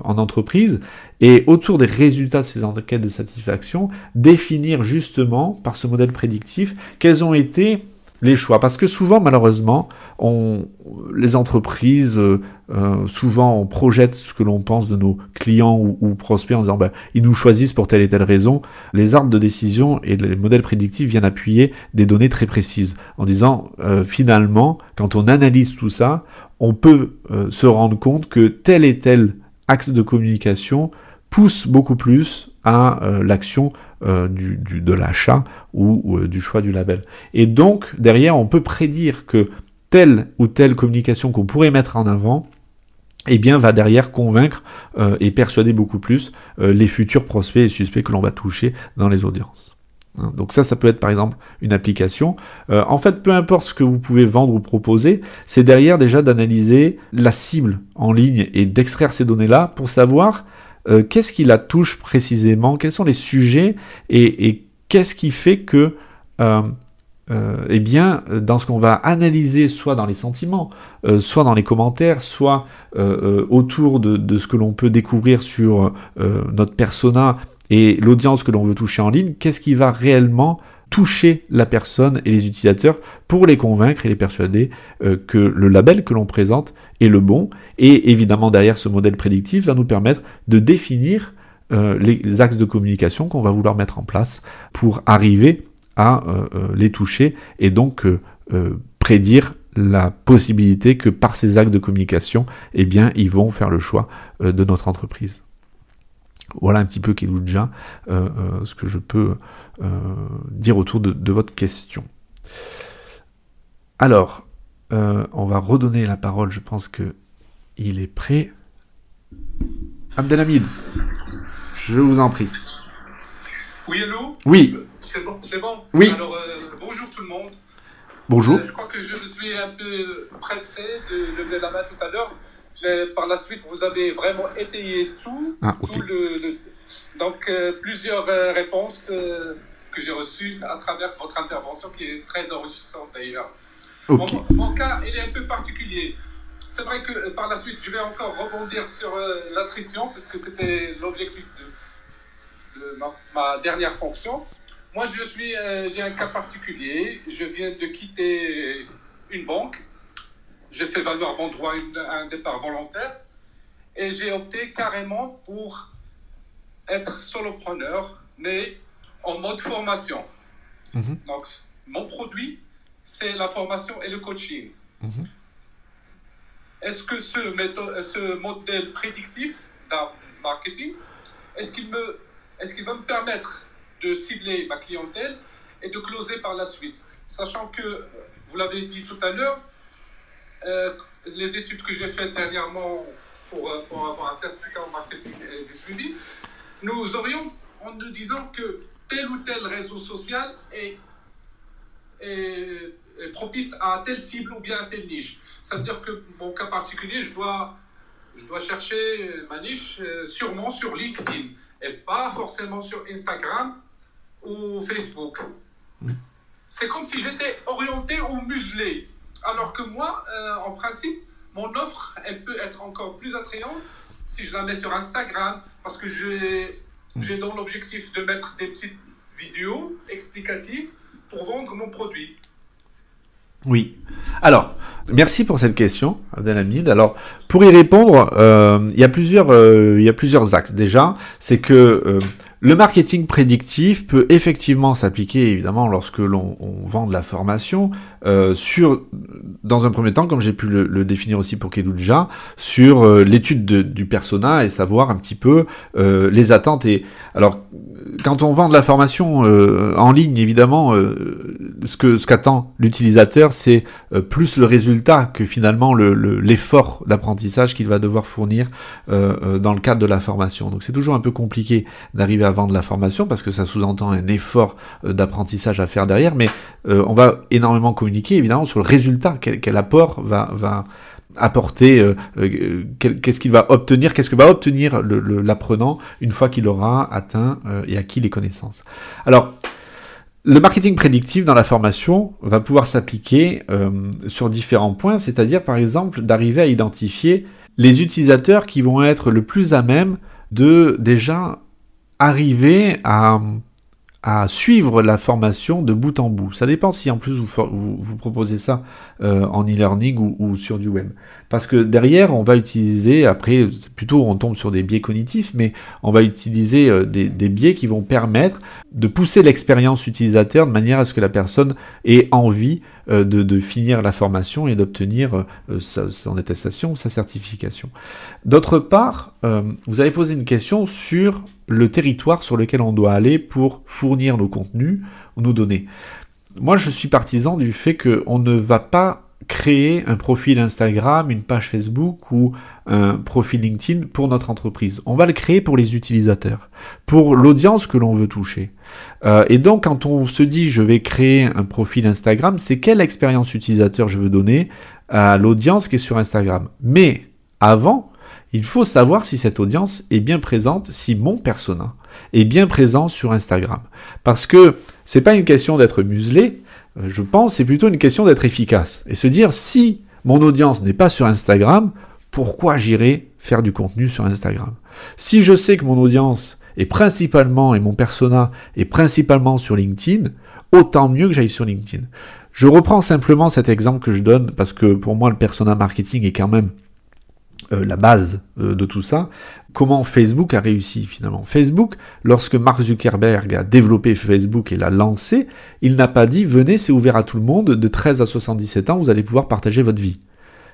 en entreprise, et autour des résultats de ces enquêtes de satisfaction, définir justement par ce modèle prédictif quels ont été les choix. Parce que souvent, malheureusement, on, les entreprises, euh, euh, souvent, on projette ce que l'on pense de nos clients ou, prospects en disant, ben, ils nous choisissent pour telle et telle raison. Les arbres de décision et les modèles prédictifs viennent appuyer des données très précises en disant, euh, finalement, quand on analyse tout ça, on peut se rendre compte que tel et tel axe de communication pousse beaucoup plus à l'action euh, du, de l'achat ou, euh, du choix du label. Et donc, derrière, on peut prédire que telle ou telle communication qu'on pourrait mettre en avant, eh bien, va derrière convaincre euh, et persuader beaucoup plus les futurs prospects et suspects que l'on va toucher dans les audiences. Hein, donc ça, ça peut être par exemple une application. en fait, peu importe ce que vous pouvez vendre ou proposer, c'est derrière déjà d'analyser la cible en ligne et d'extraire ces données-là pour savoir euh, qu'est-ce qui la touche précisément? Quels sont les sujets? Et, qu'est-ce qui fait que, euh, euh, eh bien, dans ce qu'on va analyser, soit dans les sentiments, soit dans les commentaires, soit autour de, de, ce que l'on peut découvrir sur notre persona et l'audience que l'on veut toucher en ligne, qu'est-ce qui va réellement toucher la personne et les utilisateurs pour les convaincre et les persuader euh, que le label que l'on présente est le bon. Et évidemment, derrière ce modèle prédictif va nous permettre de définir euh, les axes de communication qu'on va vouloir mettre en place pour arriver à euh, les toucher et donc prédire la possibilité que par ces axes de communication, eh bien, ils vont faire le choix de notre entreprise. Voilà un petit peu, Kelouja, euh, ce que je peux dire autour de, votre question. Alors, on va redonner la parole, je pense que il est prêt. Abdelhamid, je vous en prie. Oui, hello Oui. C'est bon, c'est bon? Oui. Alors, bonjour tout le monde. Bonjour. je crois que je me suis un peu pressé de lever la main tout à l'heure par la suite, vous avez vraiment étayé tout. Ah, le, donc, euh, plusieurs euh, réponses euh, que j'ai reçues à travers votre intervention, qui est très enrichissante d'ailleurs. Mon, cas, il est un peu particulier. C'est vrai que par la suite, je vais encore rebondir sur l'attrition, parce que c'était l'objectif de, ma, ma, dernière fonction. Moi, je suis, j'ai un cas particulier. Je viens de quitter une banque j'ai fait valoir mon droit à un départ volontaire et j'ai opté carrément pour être solopreneur, mais en mode formation. Mhm. Donc, mon produit, c'est la formation et le coaching. Mhm. Est-ce que ce, méthode, ce modèle prédictif d'un marketing, est-ce qu'il me, est qu'il va me permettre de cibler ma clientèle et de closer par la suite? Sachant que, vous l'avez dit tout à l'heure, euh, les études que j'ai faites dernièrement pour, euh, pour, avoir un certificat en marketing et du suivi, nous aurions en nous disant que tel ou tel réseau social est, est, propice à telle cible ou bien à telle niche. Ça veut dire que mon cas particulier, je dois, je dois chercher ma niche euh, sûrement sur LinkedIn et pas forcément sur Instagram ou Facebook. Mmh. C'est comme si j'étais orienté ou muselé. Alors que moi, euh, en principe, mon offre, elle peut être encore plus attrayante si je la mets sur Instagram, parce que j'ai hmm. dans l'objectif de mettre des petites vidéos explicatives pour vendre mon produit. Oui. Alors, merci pour cette question, Abdelhamid. Alors, pour y répondre, euh, il, y a plusieurs, euh, il y a plusieurs axes. Déjà, c'est que le marketing prédictif peut effectivement s'appliquer évidemment lorsque l'on vend de la formation, euh, sur, dans un premier temps, comme j'ai pu le, définir aussi pour Keduja, sur euh, l'étude du persona et savoir un petit peu euh, les attentes. Et alors, quand on vend de la formation en ligne, évidemment, ce que ce qu'attend l'utilisateur, c'est plus le résultat que finalement l'effort le, d'apprentissage qu'il va devoir fournir dans le cadre de la formation. Donc c'est toujours un peu compliqué d'arriver à vendre la formation parce que ça sous-entend un effort d'apprentissage à faire derrière, mais on va énormément communiquer évidemment sur le résultat, quel, apport va, va apporter, euh, euh, qu'est-ce qu'il va obtenir, qu'est-ce que va obtenir l'apprenant une fois qu'il aura atteint euh, et acquis les connaissances. Alors, le marketing prédictif dans la formation va pouvoir s'appliquer sur différents points, c'est-à-dire par exemple d'arriver à identifier les utilisateurs qui vont être le plus à même de déjà arriver à à suivre la formation de bout en bout. Ça dépend si en plus vous, vous, proposez ça euh, en e-learning ou, sur du web. Parce que derrière, on va utiliser, après, plutôt on tombe sur des biais cognitifs, mais on va utiliser euh, des, biais qui vont permettre de pousser l'expérience utilisateur de manière à ce que la personne ait envie euh, de, finir la formation et d'obtenir son attestation, sa certification. D'autre part, vous avez posé une question sur le territoire sur lequel on doit aller pour fournir nos contenus nos données. Moi, je suis partisan du fait qu'on ne va pas créer un profil Instagram, une page Facebook ou un profil LinkedIn pour notre entreprise. On va le créer pour les utilisateurs, pour l'audience que l'on veut toucher. Euh, et donc, quand on se dit je vais créer un profil Instagram, c'est quelle expérience utilisateur je veux donner à l'audience qui est sur Instagram. Mais avant, il faut savoir si cette audience est bien présente, si mon persona est bien présent sur Instagram. Parce que c'est pas une question d'être muselé, euh, je pense, c'est plutôt une question d'être efficace. Et se dire, si mon audience n'est pas sur Instagram, pourquoi j'irai faire du contenu sur Instagram? Si je sais que mon audience est principalement, et mon persona est principalement sur LinkedIn, autant mieux que j'aille sur LinkedIn. Je reprends simplement cet exemple que je donne parce que pour moi le persona marketing est quand même euh, la base euh, de tout ça, comment Facebook a réussi finalement. Facebook, lorsque Mark Zuckerberg a développé Facebook et l'a lancé, il n'a pas dit venez, c'est ouvert à tout le monde, de 13 à 77 ans, vous allez pouvoir partager votre vie.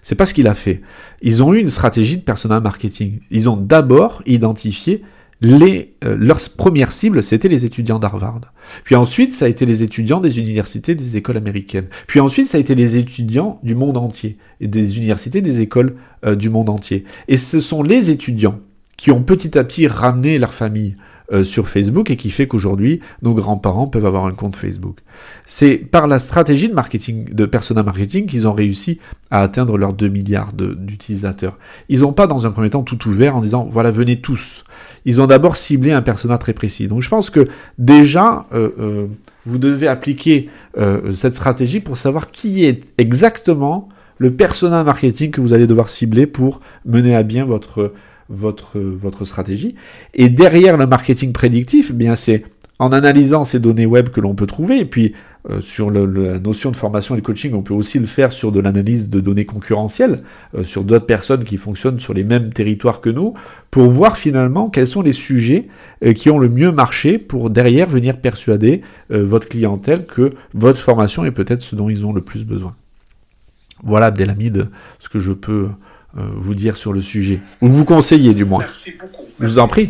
C'est pas ce qu'il a fait. Ils ont eu une stratégie de personnel marketing. Ils ont d'abord identifié les, euh, leur première cible, c'était les étudiants d'Harvard. Puis ensuite, ça a été les étudiants des universités, des écoles américaines. Puis ensuite, ça a été les étudiants du monde entier, et des universités, des écoles euh, du monde entier. Et ce sont les étudiants qui ont petit à petit ramené leur famille euh, sur Facebook et qui fait qu'aujourd'hui, nos grands-parents peuvent avoir un compte Facebook. C'est par la stratégie de marketing, de persona marketing, qu'ils ont réussi à atteindre leurs 2 milliards d'utilisateurs. Ils n'ont pas, dans un premier temps, tout ouvert en disant, voilà, venez tous. Ils ont d'abord ciblé un persona très précis. Donc je pense que déjà, euh, euh, vous devez appliquer cette stratégie pour savoir qui est exactement le persona marketing que vous allez devoir cibler pour mener à bien votre votre, votre stratégie. Et derrière le marketing prédictif, eh bien c'est en analysant ces données web que l'on peut trouver, et puis euh, sur la notion de formation et de coaching, on peut aussi le faire sur de l'analyse de données concurrentielles, euh, sur d'autres personnes qui fonctionnent sur les mêmes territoires que nous, pour voir finalement quels sont les sujets euh, qui ont le mieux marché pour derrière venir persuader votre clientèle que votre formation est peut-être ce dont ils ont le plus besoin. Voilà, Abdelhamid, ce que je peux euh, vous dire sur le sujet, ou vous conseiller du moins. Merci beaucoup. Je vous en prie.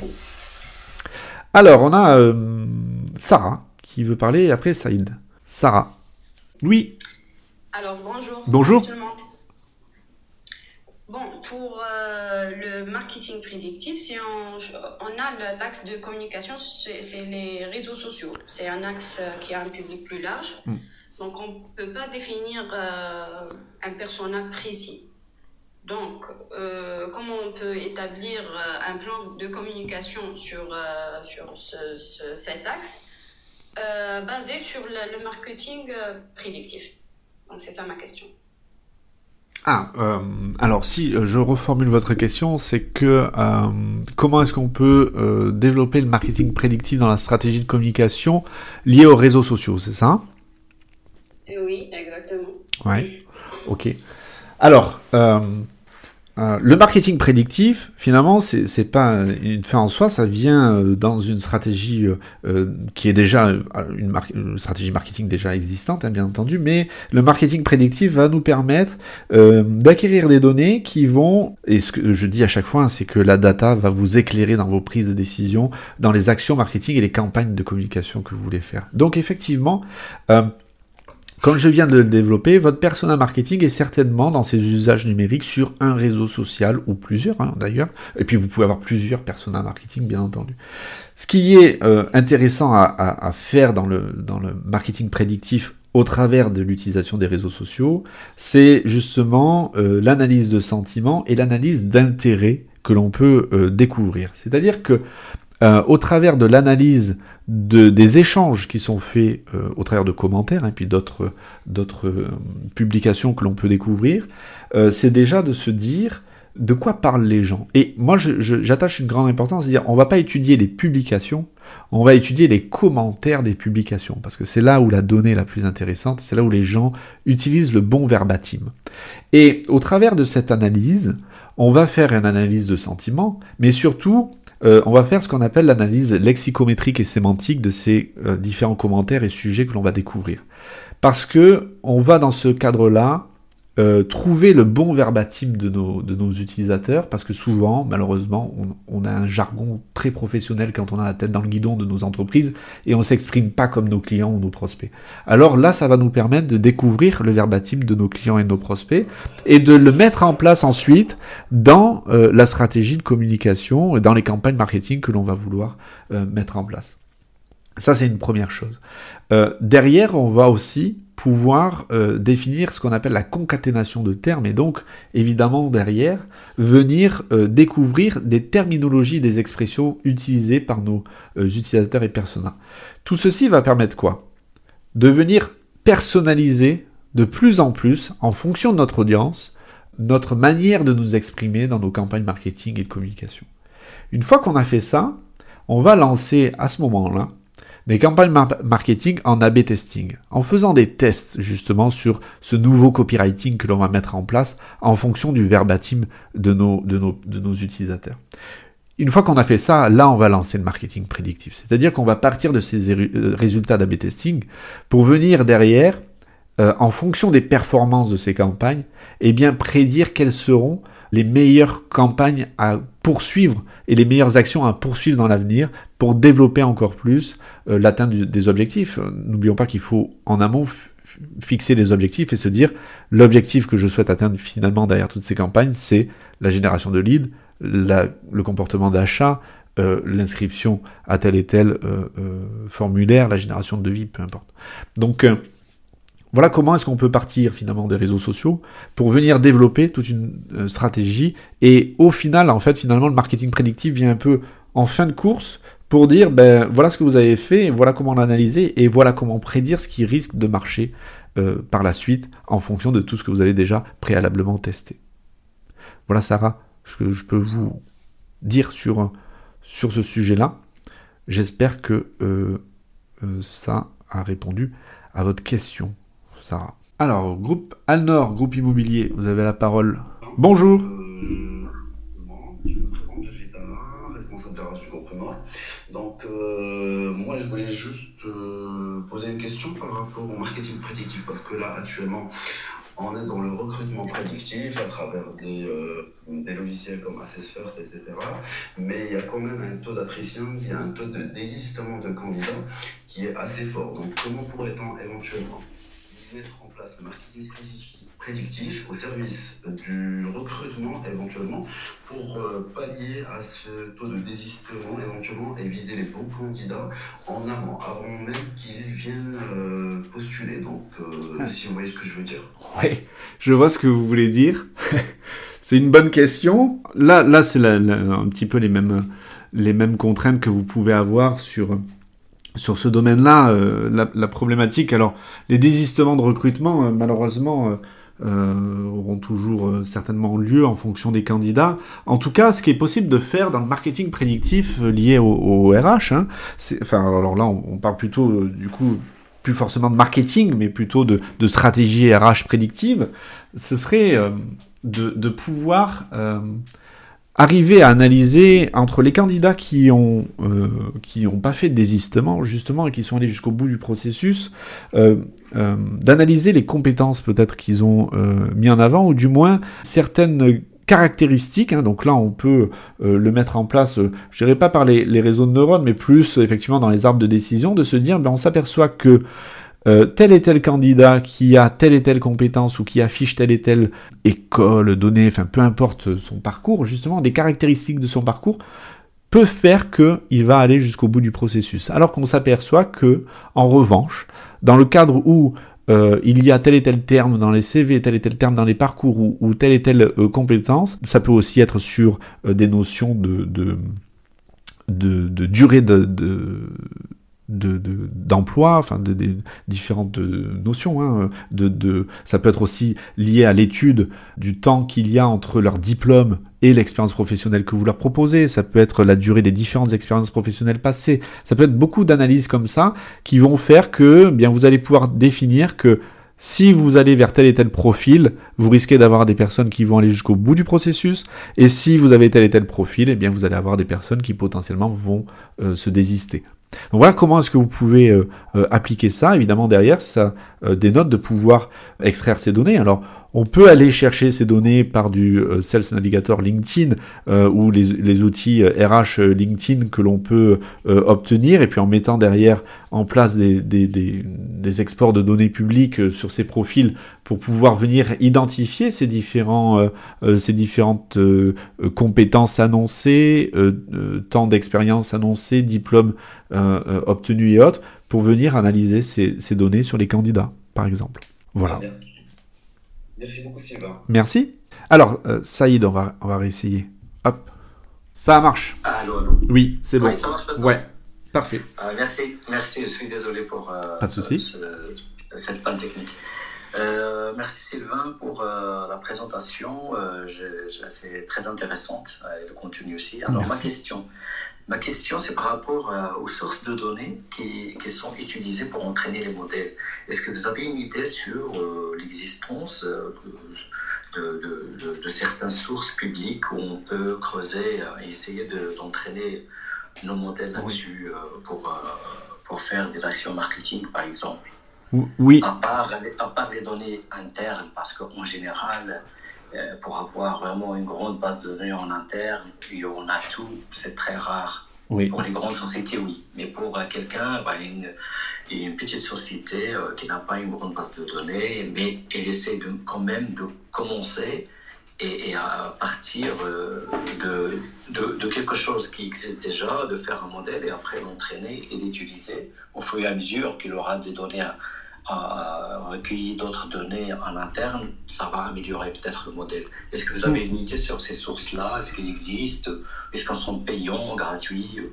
Alors, on a euh, Sarah qui veut parler, et après Saïd. Sarah. Oui. Alors, bonjour. Bonjour. Bon, pour euh, le marketing prédictif, si on, on a l'axe de communication, c'est les réseaux sociaux. C'est un axe qui a un public plus large. Hmm. Donc, on ne peut pas définir un personnage précis. Donc, euh, comment on peut établir euh, un plan de communication sur, euh, sur cet axe? Basé sur le, marketing prédictif Donc, c'est ça ma question. Ah, alors si je reformule votre question, c'est que comment est-ce qu'on peut développer le marketing prédictif dans la stratégie de communication liée aux réseaux sociaux, c'est ça? Oui, exactement. Ouais, ok. Alors, euh, le marketing prédictif, finalement, c'est, pas une fin en soi, ça vient euh, dans une stratégie euh, qui est déjà une, stratégie marketing déjà existante, hein, bien entendu, mais le marketing prédictif va nous permettre d'acquérir des données qui vont, et ce que je dis à chaque fois, hein, c'est que la data va vous éclairer dans vos prises de décision, dans les actions marketing et les campagnes de communication que vous voulez faire. Donc effectivement, comme je viens de le développer, votre persona marketing est certainement dans ses usages numériques sur un réseau social ou plusieurs hein, d'ailleurs. Et puis vous pouvez avoir plusieurs persona marketing bien entendu. Ce qui est euh, intéressant à, faire dans le, marketing prédictif au travers de l'utilisation des réseaux sociaux, c'est justement euh, l'analyse de sentiments et l'analyse d'intérêts que l'on peut euh, découvrir. C'est-à-dire que au travers de l'analyse de, des échanges qui sont faits euh, au travers de commentaires et puis d'autres euh, publications que l'on peut découvrir, euh, c'est déjà de se dire de quoi parlent les gens. Et moi, j'attache une grande importance à dire, on va pas étudier les publications, on va étudier les commentaires des publications, parce que c'est là où la donnée est la plus intéressante, c'est là où les gens utilisent le bon verbatim. Et au travers de cette analyse, on va faire une analyse de sentiments, mais surtout, euh, on va faire ce qu'on appelle l'analyse lexicométrique et sémantique de ces euh, différents commentaires et sujets que l'on va découvrir. Parce que on va dans ce cadre-là euh, trouver le bon verbatim de nos, utilisateurs, parce que souvent, malheureusement, on, a un jargon très professionnel quand on a la tête dans le guidon de nos entreprises, et on s'exprime pas comme nos clients ou nos prospects. Alors là, ça va nous permettre de découvrir le verbatim de nos clients et nos prospects, et de le mettre en place ensuite dans euh, la stratégie de communication et dans les campagnes marketing que l'on va vouloir euh, mettre en place. Ça, c'est une première chose. derrière, on va aussi pouvoir euh, définir ce qu'on appelle la concaténation de termes et donc évidemment derrière venir euh, découvrir des terminologies, des expressions utilisées par nos euh, utilisateurs et personas. Tout ceci va permettre quoi? De venir personnaliser de plus en plus en fonction de notre audience notre manière de nous exprimer dans nos campagnes marketing et de communication. Une fois qu'on a fait ça, on va lancer à ce moment-là des campagnes marketing en A-B testing, en faisant des tests justement sur ce nouveau copywriting que l'on va mettre en place en fonction du verbatim de nos, utilisateurs. Une fois qu'on a fait ça, là on va lancer le marketing prédictif, c'est-à-dire qu'on va partir de ces euh, résultats d'A-B testing pour venir derrière, euh, en fonction des performances de ces campagnes, eh bien prédire quelles seront les meilleures campagnes à poursuivre et les meilleures actions à poursuivre dans l'avenir pour développer encore plus euh, l'atteinte des objectifs. N'oublions pas qu'il faut en amont fixer des objectifs et se dire l'objectif que je souhaite atteindre finalement derrière toutes ces campagnes, c'est la génération de leads, le comportement d'achat, euh, l'inscription à tel et tel euh, formulaire, la génération de devis, peu importe. Donc voilà comment est-ce qu'on peut partir finalement des réseaux sociaux pour venir développer toute une euh, stratégie. Et au final, en fait, finalement, le marketing prédictif vient un peu en fin de course pour dire, ben voilà ce que vous avez fait, voilà comment l'analyser, et voilà comment prédire ce qui risque de marcher euh, par la suite en fonction de tout ce que vous avez déjà préalablement testé. Voilà Sarah, ce que je peux vous dire sur, sur ce sujet-là. J'espère que euh, ça a répondu à votre question. Alors, groupe Alnor, groupe immobilier, vous avez la parole. Bonjour. Euh, je me présente, je suis responsable la du groupe Donc, euh, moi, je voulais juste euh, poser une question par rapport au marketing prédictif, parce que là, actuellement, on est dans le recrutement prédictif à travers des, des logiciels comme AssessFirst, etc. Mais il y a quand même un taux d'attrition, il y a un taux de désistement de candidats qui est assez fort. Donc, comment pourrait-on éventuellement mettre en place le marketing prédictif au service du recrutement éventuellement pour euh, pallier à ce taux de désistement éventuellement et viser les bons candidats en amont, avant même qu'ils viennent euh, postuler. Donc, euh, si vous voyez ce que je veux dire. Oui, je vois ce que vous voulez dire. c'est une bonne question. Là, là c'est un petit peu les mêmes, les mêmes contraintes que vous pouvez avoir sur sur ce domaine-là, euh, la, problématique, alors les désistements de recrutement, euh, malheureusement, euh, auront toujours certainement lieu en fonction des candidats. En tout cas, ce qui est possible de faire dans le marketing prédictif lié au, RH, hein, enfin, alors là, on, parle plutôt du coup plus forcément de marketing, mais plutôt de, de stratégie RH prédictive, ce serait de, pouvoir arriver à analyser entre les candidats qui ont euh, qui ont pas fait de désistement justement et qui sont allés jusqu'au bout du processus, euh, euh, d'analyser les compétences peut-être qu'ils ont mis en avant ou du moins certaines caractéristiques. Hein, donc là, on peut le mettre en place, je dirais pas par les, les, réseaux de neurones, mais plus effectivement dans les arbres de décision, de se dire, ben, on s'aperçoit que euh, tel et tel candidat qui a telle et telle compétence ou qui affiche telle et telle école, donnée, enfin peu importe son parcours, justement, des caractéristiques de son parcours, peut faire qu'il va aller jusqu'au bout du processus. Alors qu'on s'aperçoit que, en revanche, dans le cadre où euh, il y a tel et tel terme dans les CV, tel et tel terme dans les parcours ou, telle et telle euh, compétence, ça peut aussi être sur des notions de, de, de durée de, d'emploi, de, enfin de, différentes notions. Hein, ça peut être aussi lié à l'étude du temps qu'il y a entre leur diplôme et l'expérience professionnelle que vous leur proposez. Ça peut être la durée des différentes expériences professionnelles passées. Ça peut être beaucoup d'analyses comme ça qui vont faire que bien vous allez pouvoir définir que si vous allez vers tel et tel profil, vous risquez d'avoir des personnes qui vont aller jusqu'au bout du processus. Et si vous avez tel et tel profil, eh bien vous allez avoir des personnes qui potentiellement vont euh, se désister. Donc voilà comment est-ce que vous pouvez euh, euh, appliquer ça. Évidemment, derrière, ça euh, dénote de pouvoir extraire ces données. Alors, on peut aller chercher ces données par du Sales Navigator LinkedIn ou les, outils RH LinkedIn que l'on peut obtenir et puis en mettant derrière en place des, des, exports de données publiques sur ces profils pour pouvoir venir identifier ces, différents, ces différentes compétences annoncées, temps d'expérience annoncé, diplômes euh, obtenus et autres, pour venir analyser ces, données sur les candidats, par exemple. Voilà. Merci beaucoup, Sylvain. Merci. Alors, euh, Saïd, on va, on va réessayer. Hop. Ça marche. Allô, allô. Oui, c'est bon. Oui, ça marche maintenant. Ouais, parfait. Euh, merci, merci. Je suis désolé pour Pas de souci. cette panne technique. Euh, merci Sylvain pour euh, la présentation. Euh, c'est très intéressante et le contenu aussi. Alors ma question, ma question c'est par rapport aux sources de données qui, qui, sont utilisées pour entraîner les modèles. Est-ce que vous avez une idée sur l'existence de, de, de, certaines sources publiques où on peut creuser et essayer d'entraîner nos modèles là-dessus pour, pour faire des actions marketing par exemple? Oui. À part, à part les données internes, parce qu'en général, euh, pour avoir vraiment une grande base de données en interne, on a tout, c'est très rare. Oui. Pour les grandes sociétés, oui. Mais pour euh, quelqu'un, bah, une, une, petite société euh, qui n'a pas une grande base de données, mais elle essaie de, quand même de commencer et, à partir de, de, de, quelque chose qui existe déjà, de faire un modèle et après l'entraîner et l'utiliser au fur et à mesure qu'il aura des données à recueillir d'autres données en interne, ça va améliorer peut-être le modèle. Est-ce que vous avez une idée sur ces sources-là? Est-ce qu'elles existent? Est-ce qu'elles sont payantes, gratuites?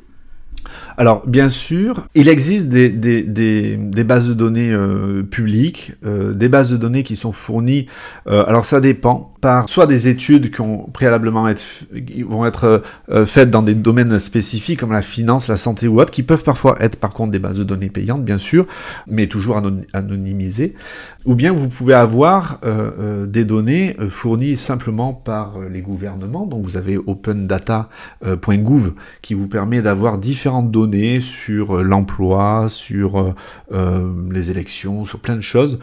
Alors, bien sûr, il existe des, bases de données euh, publiques, euh, des bases de données qui sont fournies. Euh, alors, ça dépend par soit des études qui ont préalablement vont être faites dans des domaines spécifiques comme la finance, la santé ou autre, qui peuvent parfois être par contre des bases de données payantes, bien sûr, mais toujours anonymisées. Ou bien vous pouvez avoir des données fournies simplement par les gouvernements. Donc, vous avez opendata.gouv qui vous permet d'avoir différents données sur euh, l'emploi, sur euh, euh, les élections, sur plein de choses.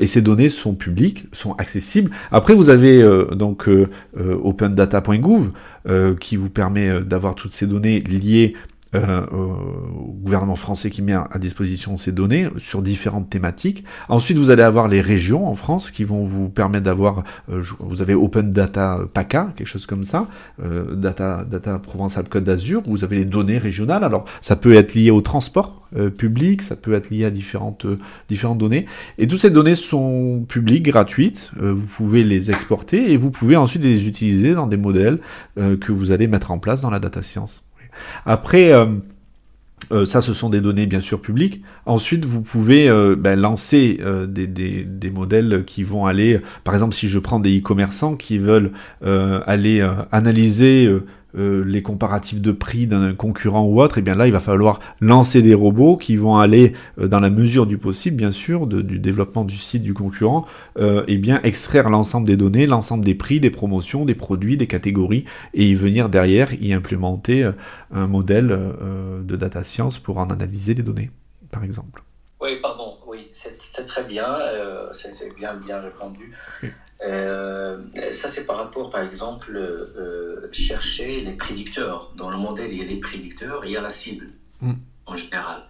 et ces données sont publiques, sont accessibles. Après, vous avez donc opendata.gouv qui vous permet d'avoir toutes ces données liées euh, au gouvernement français qui met à disposition ces données sur différentes thématiques. Ensuite, vous allez avoir les régions en France qui vont vous permettre d'avoir, euh, vous avez Open Data PACA, quelque chose comme ça, euh, Data, Data Provençal Côte d'Azur, vous avez les données régionales. Alors, ça peut être lié au transport public, ça peut être lié à différentes, différentes données. Et toutes ces données sont publiques, gratuites, vous pouvez les exporter et vous pouvez ensuite les utiliser dans des modèles que vous allez mettre en place dans la data science. Après, euh, euh, ça, ce sont des données bien sûr publiques. Ensuite, vous pouvez euh, ben, lancer des, modèles qui vont aller, par exemple, si je prends des e-commerçants qui veulent aller analyser euh, les comparatifs de prix d'un concurrent ou autre, et eh bien là, il va falloir lancer des robots qui vont aller, euh, dans la mesure du possible, bien sûr, du développement du site du concurrent, et eh bien extraire l'ensemble des données, l'ensemble des prix, des promotions, des produits, des catégories, et y venir derrière y implémenter un modèle de data science pour en analyser les données, par exemple. Oui, pardon, oui, c'est très bien, c'est bien, bien répondu. Euh, ça, c'est par rapport, par exemple, euh, chercher les prédicteurs. Dans le modèle, il y a les prédicteurs, il y a la cible, mm. en général.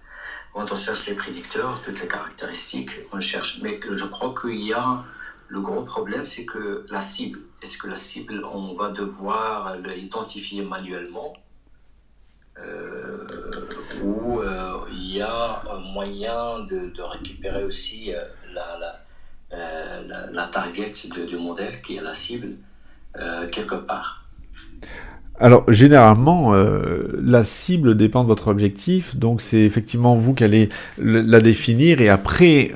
Quand on cherche les prédicteurs, toutes les caractéristiques, on cherche. Mais je crois qu'il y a le gros problème, c'est que la cible, est-ce que la cible, on va devoir l'identifier manuellement euh, ou il y a un moyen de, de récupérer aussi la, la euh, la, target du modèle, qui est la cible, euh, quelque part. Alors généralement, euh, la cible dépend de votre objectif, donc c'est effectivement vous qui allez la définir et après,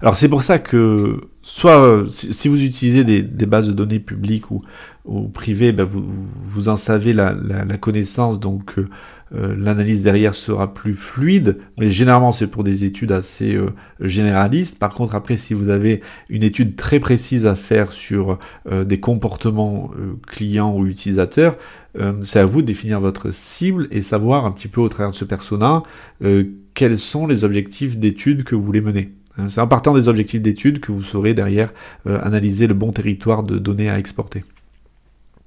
alors c'est pour ça que soit si vous utilisez des, bases de données publiques ou, privées, ben vous, vous en savez la, connaissance, donc l'analyse derrière sera plus fluide, mais généralement c'est pour des études assez euh, généralistes. Par contre, après, si vous avez une étude très précise à faire sur euh, des comportements clients ou utilisateurs, c'est à vous de définir votre cible et savoir un petit peu au travers de ce persona quels sont les objectifs d'études que vous voulez mener. Hein, c'est en partant des objectifs d'études que vous saurez derrière analyser le bon territoire de données à exporter.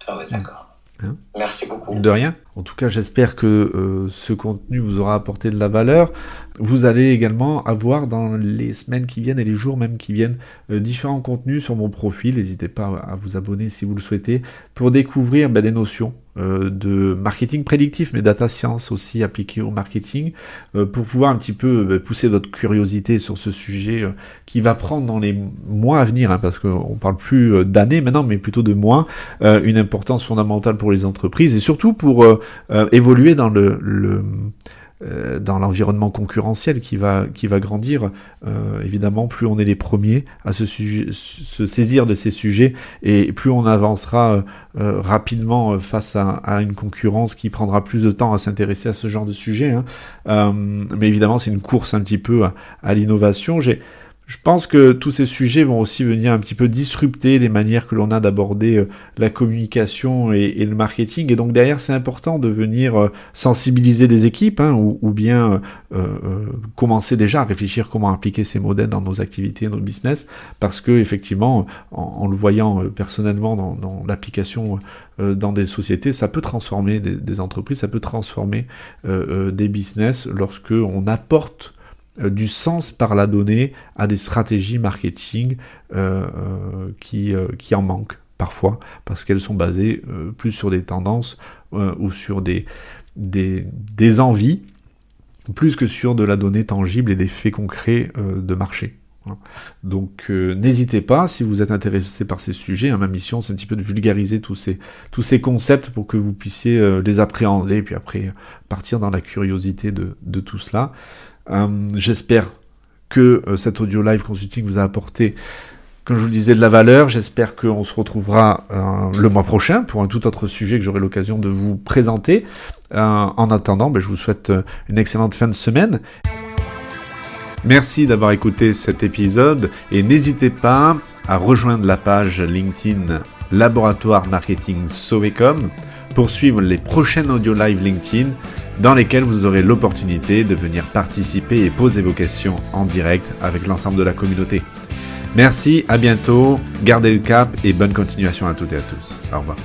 Ah ouais, d'accord. Hein Merci beaucoup. De rien. En tout cas, j'espère que euh, ce contenu vous aura apporté de la valeur. Vous allez également avoir dans les semaines qui viennent et les jours même qui viennent euh, différents contenus sur mon profil. N'hésitez pas à vous abonner si vous le souhaitez pour découvrir bah, des notions de marketing prédictif, mais data science aussi appliquées au marketing, euh, pour pouvoir un petit peu bah, pousser votre curiosité sur ce sujet euh, qui va prendre dans les mois à venir, hein, parce qu'on parle plus d'années maintenant, mais plutôt de mois, une importance fondamentale pour les entreprises et surtout pour évoluer dans le, le euh, dans l'environnement concurrentiel qui va, qui va grandir. Euh, évidemment, plus on est les premiers à se, saisir de ces sujets et plus on avancera euh, rapidement face à, une concurrence qui prendra plus de temps à s'intéresser à ce genre de sujet. Hein. mais évidemment, c'est une course un petit peu à, à l'innovation. J'ai je pense que tous ces sujets vont aussi venir un petit peu disrupter les manières que l'on a d'aborder euh, la communication et, le marketing. Et donc derrière, c'est important de venir euh, sensibiliser les équipes hein, ou, bien euh, commencer déjà à réfléchir comment appliquer ces modèles dans nos activités, nos business, parce que effectivement, en, le voyant personnellement dans, l'application dans des sociétés, ça peut transformer des, des entreprises, ça peut transformer des business lorsque on apporte du sens par la donnée à des stratégies marketing euh, euh, qui, qui en manquent parfois parce qu'elles sont basées plus sur des tendances ou sur des, des, des, envies plus que sur de la donnée tangible et des faits concrets de marché. Donc n'hésitez pas, si vous êtes intéressé par ces sujets, hein, ma mission c'est un petit peu de vulgariser tous ces, tous ces concepts pour que vous puissiez les appréhender puis après partir dans la curiosité de, de tout cela. Euh, j'espère que euh, cet audio live consulting vous a apporté, comme je vous le disais, de la valeur. J'espère qu'on se retrouvera euh, le mois prochain pour un tout autre sujet que j'aurai l'occasion de vous présenter. en attendant, ben, je vous souhaite une excellente fin de semaine. Merci d'avoir écouté cet épisode et n'hésitez pas à rejoindre la page LinkedIn Laboratoire Marketing Sovecom pour suivre les prochaines audio live LinkedIn dans lesquels vous aurez l'opportunité de venir participer et poser vos questions en direct avec l'ensemble de la communauté. Merci, à bientôt, gardez le cap et bonne continuation à toutes et à tous. Au revoir.